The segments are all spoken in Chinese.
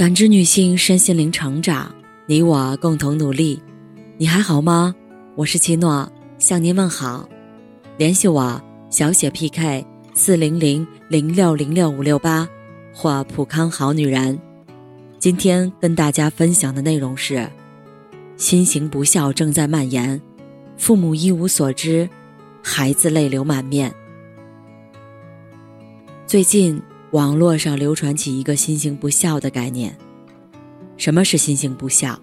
感知女性身心灵成长，你我共同努力。你还好吗？我是七诺，向您问好。联系我小写 PK 四零零零六零六五六八或普康好女人。今天跟大家分享的内容是：新型不孝正在蔓延，父母一无所知，孩子泪流满面。最近。网络上流传起一个“心性不孝”的概念。什么是心性不孝？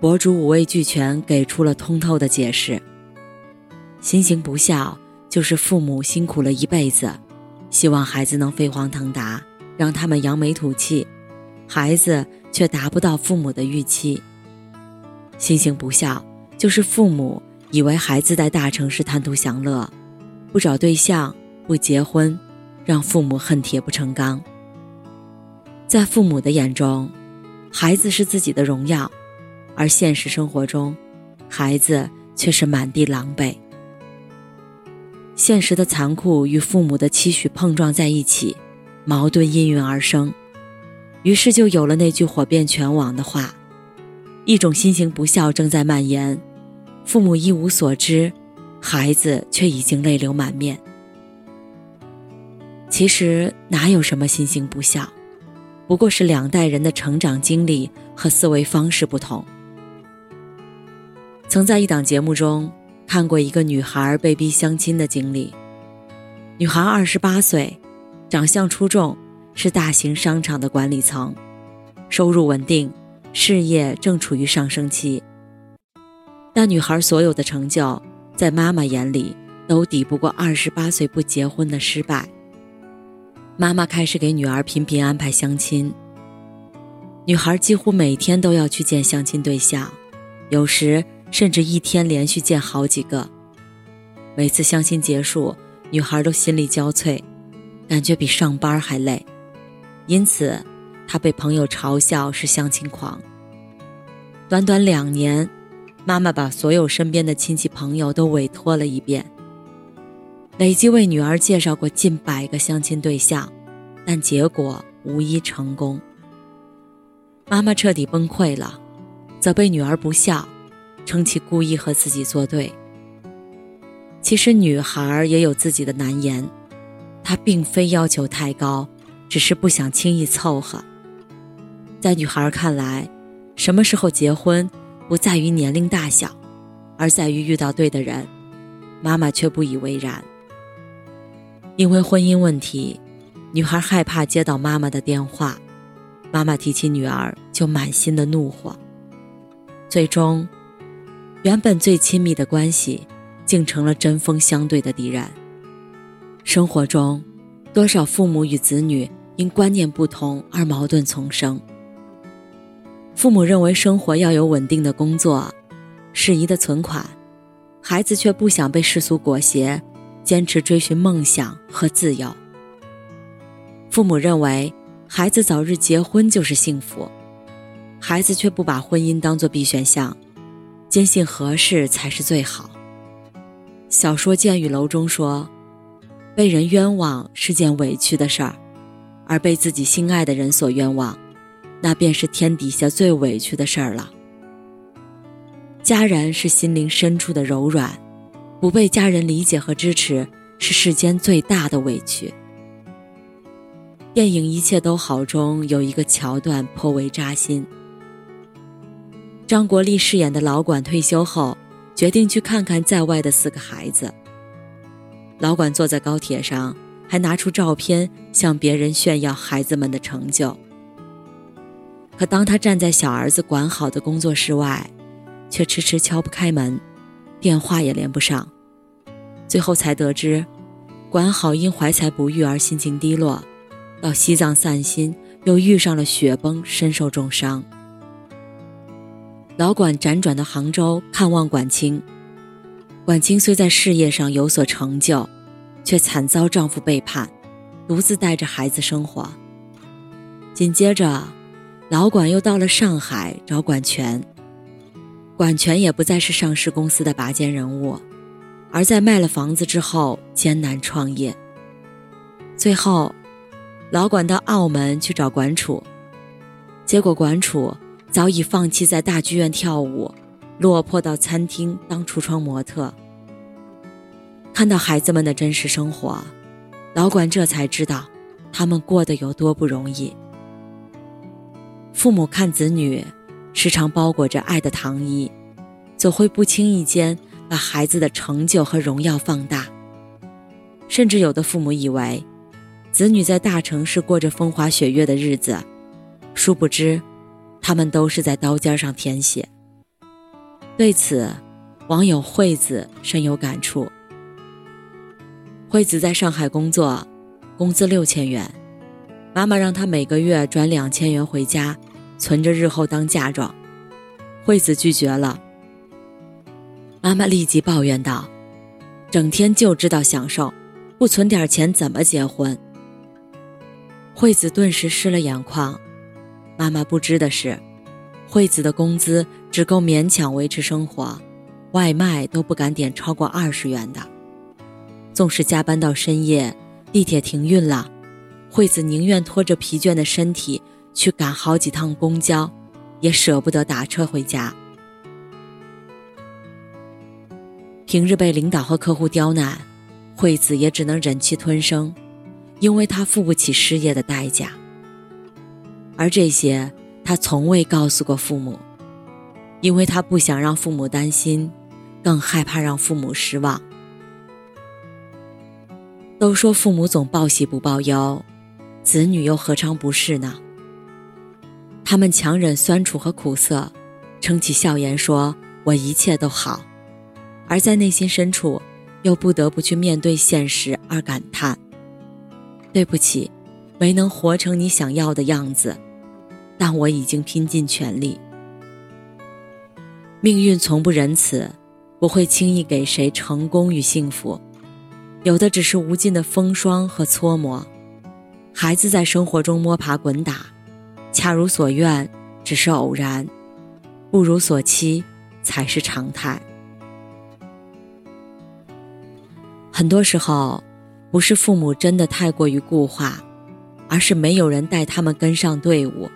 博主五味俱全给出了通透的解释。心性不孝就是父母辛苦了一辈子，希望孩子能飞黄腾达，让他们扬眉吐气，孩子却达不到父母的预期。心性不孝就是父母以为孩子在大城市贪图享乐，不找对象，不结婚。让父母恨铁不成钢。在父母的眼中，孩子是自己的荣耀，而现实生活中，孩子却是满地狼狈。现实的残酷与父母的期许碰撞在一起，矛盾应运而生，于是就有了那句火遍全网的话：一种新型不孝正在蔓延，父母一无所知，孩子却已经泪流满面。其实哪有什么心性不孝，不过是两代人的成长经历和思维方式不同。曾在一档节目中看过一个女孩被逼相亲的经历。女孩二十八岁，长相出众，是大型商场的管理层，收入稳定，事业正处于上升期。但女孩所有的成就，在妈妈眼里都抵不过二十八岁不结婚的失败。妈妈开始给女儿频频安排相亲。女孩几乎每天都要去见相亲对象，有时甚至一天连续见好几个。每次相亲结束，女孩都心力交瘁，感觉比上班还累。因此，她被朋友嘲笑是相亲狂。短短两年，妈妈把所有身边的亲戚朋友都委托了一遍。累计为女儿介绍过近百个相亲对象，但结果无一成功。妈妈彻底崩溃了，责备女儿不孝，称其故意和自己作对。其实女孩也有自己的难言，她并非要求太高，只是不想轻易凑合。在女孩看来，什么时候结婚不在于年龄大小，而在于遇到对的人。妈妈却不以为然。因为婚姻问题，女孩害怕接到妈妈的电话，妈妈提起女儿就满心的怒火。最终，原本最亲密的关系，竟成了针锋相对的敌人。生活中，多少父母与子女因观念不同而矛盾丛生。父母认为生活要有稳定的工作、适宜的存款，孩子却不想被世俗裹挟。坚持追寻梦想和自由。父母认为孩子早日结婚就是幸福，孩子却不把婚姻当作必选项，坚信合适才是最好。小说《剑与楼》中说：“被人冤枉是件委屈的事儿，而被自己心爱的人所冤枉，那便是天底下最委屈的事儿了。”家人是心灵深处的柔软。不被家人理解和支持，是世间最大的委屈。电影《一切都好》中有一个桥段颇为扎心。张国立饰演的老管退休后，决定去看看在外的四个孩子。老管坐在高铁上，还拿出照片向别人炫耀孩子们的成就。可当他站在小儿子管好的工作室外，却迟迟敲不开门，电话也连不上。最后才得知，管好因怀才不遇而心情低落，到西藏散心，又遇上了雪崩，身受重伤。老管辗转到杭州看望管清，管清虽在事业上有所成就，却惨遭丈夫背叛，独自带着孩子生活。紧接着，老管又到了上海找管全，管全也不再是上市公司的拔尖人物。而在卖了房子之后，艰难创业。最后，老管到澳门去找管楚，结果管楚早已放弃在大剧院跳舞，落魄到餐厅当橱窗模特。看到孩子们的真实生活，老管这才知道，他们过得有多不容易。父母看子女，时常包裹着爱的糖衣，总会不经意间把孩子的成就和荣耀放大。甚至有的父母以为，子女在大城市过着风花雪月的日子，殊不知，他们都是在刀尖上舔血。对此，网友惠子深有感触。惠子在上海工作，工资六千元，妈妈让她每个月转两千元回家，存着日后当嫁妆。惠子拒绝了，妈妈立即抱怨道：“整天就知道享受。”不存点钱怎么结婚？惠子顿时湿了眼眶。妈妈不知的是，惠子的工资只够勉强维持生活，外卖都不敢点超过二十元的。纵使加班到深夜，地铁停运了，惠子宁愿拖着疲倦的身体去赶好几趟公交，也舍不得打车回家。平日被领导和客户刁难。惠子也只能忍气吞声，因为他付不起失业的代价。而这些，他从未告诉过父母，因为他不想让父母担心，更害怕让父母失望。都说父母总报喜不报忧，子女又何尝不是呢？他们强忍酸楚和苦涩，撑起笑颜说：“我一切都好。”而在内心深处。又不得不去面对现实而感叹：“对不起，没能活成你想要的样子，但我已经拼尽全力。”命运从不仁慈，不会轻易给谁成功与幸福，有的只是无尽的风霜和搓磨。孩子在生活中摸爬滚打，恰如所愿只是偶然，不如所期才是常态。很多时候，不是父母真的太过于固化，而是没有人带他们跟上队伍。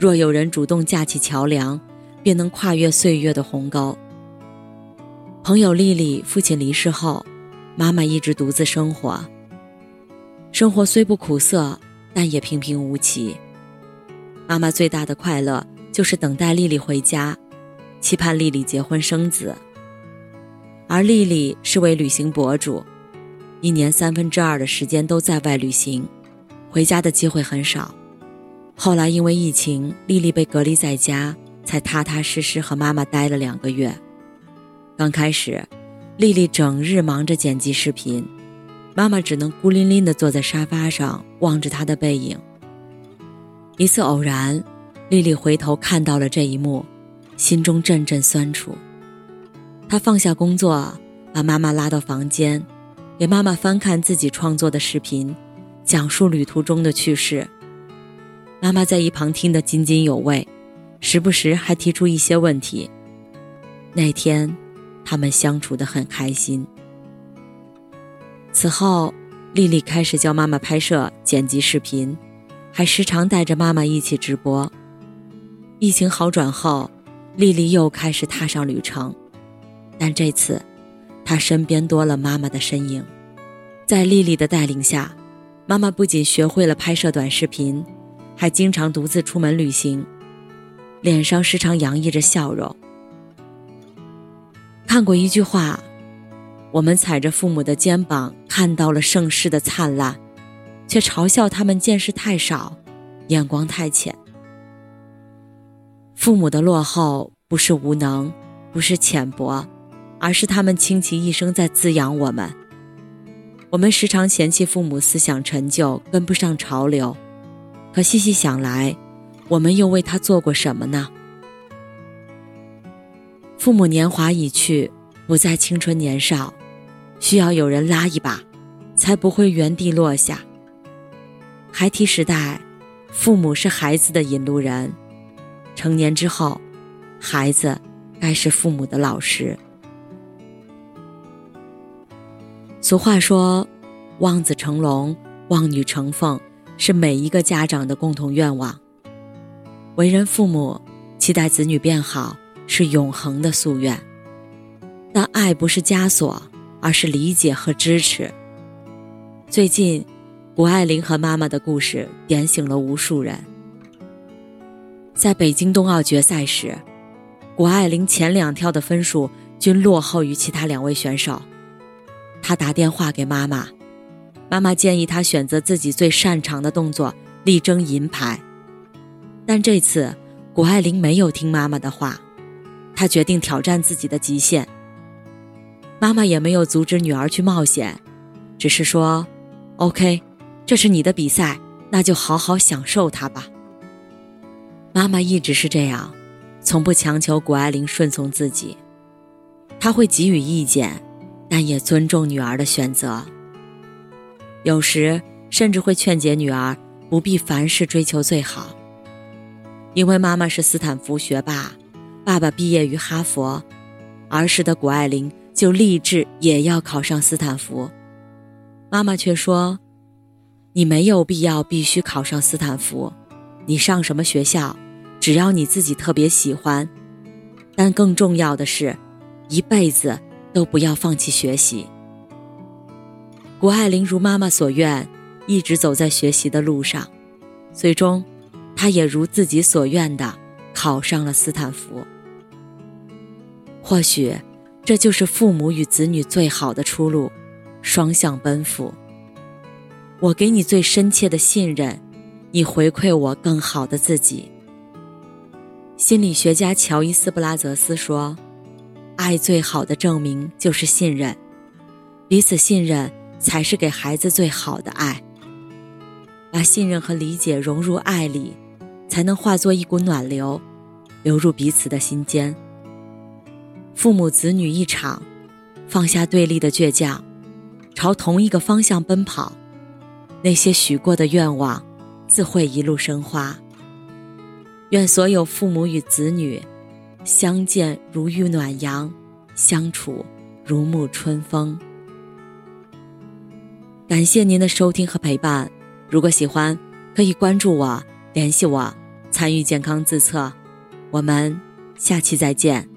若有人主动架起桥梁，便能跨越岁月的鸿沟。朋友丽丽父亲离世后，妈妈一直独自生活。生活虽不苦涩，但也平平无奇。妈妈最大的快乐就是等待丽丽回家，期盼丽丽结婚生子。而丽丽是位旅行博主，一年三分之二的时间都在外旅行，回家的机会很少。后来因为疫情，丽丽被隔离在家，才踏踏实实和妈妈待了两个月。刚开始，丽丽整日忙着剪辑视频，妈妈只能孤零零地坐在沙发上望着她的背影。一次偶然，丽丽回头看到了这一幕，心中阵阵酸楚。她放下工作，把妈妈拉到房间，给妈妈翻看自己创作的视频，讲述旅途中的趣事。妈妈在一旁听得津津有味，时不时还提出一些问题。那天，他们相处得很开心。此后，丽丽开始教妈妈拍摄、剪辑视频，还时常带着妈妈一起直播。疫情好转后，丽丽又开始踏上旅程。但这次，他身边多了妈妈的身影，在丽丽的带领下，妈妈不仅学会了拍摄短视频，还经常独自出门旅行，脸上时常洋溢着笑容。看过一句话：“我们踩着父母的肩膀，看到了盛世的灿烂，却嘲笑他们见识太少，眼光太浅。”父母的落后不是无能，不是浅薄。而是他们倾其一生在滋养我们。我们时常嫌弃父母思想陈旧，跟不上潮流，可细细想来，我们又为他做过什么呢？父母年华已去，不再青春年少，需要有人拉一把，才不会原地落下。孩提时代，父母是孩子的引路人；成年之后，孩子该是父母的老师。俗话说：“望子成龙，望女成凤，是每一个家长的共同愿望。”为人父母，期待子女变好是永恒的夙愿。但爱不是枷锁，而是理解和支持。最近，谷爱凌和妈妈的故事点醒了无数人。在北京冬奥决赛时，谷爱凌前两跳的分数均落后于其他两位选手。他打电话给妈妈，妈妈建议他选择自己最擅长的动作，力争银牌。但这次，谷爱凌没有听妈妈的话，她决定挑战自己的极限。妈妈也没有阻止女儿去冒险，只是说：“OK，这是你的比赛，那就好好享受它吧。”妈妈一直是这样，从不强求谷爱凌顺从自己，她会给予意见，但也尊重女儿的选择。有时甚至会劝解女儿不必凡事追求最好，因为妈妈是斯坦福学霸，爸爸毕业于哈佛，儿时的谷爱凌。就立志也要考上斯坦福，妈妈却说：“你没有必要必须考上斯坦福，你上什么学校，只要你自己特别喜欢。但更重要的是，一辈子都不要放弃学习。”谷爱凌如妈妈所愿，一直走在学习的路上，最终，她也如自己所愿的考上了斯坦福。或许。这就是父母与子女最好的出路，双向奔赴。我给你最深切的信任，你回馈我更好的自己。心理学家乔伊斯·布拉泽斯说：“爱最好的证明就是信任，彼此信任才是给孩子最好的爱。把信任和理解融入爱里，才能化作一股暖流，流入彼此的心间。”父母子女一场，放下对立的倔强，朝同一个方向奔跑，那些许过的愿望，自会一路生花。愿所有父母与子女，相见如遇暖阳，相处如沐春风。感谢您的收听和陪伴，如果喜欢，可以关注我，联系我，参与健康自测。我们下期再见。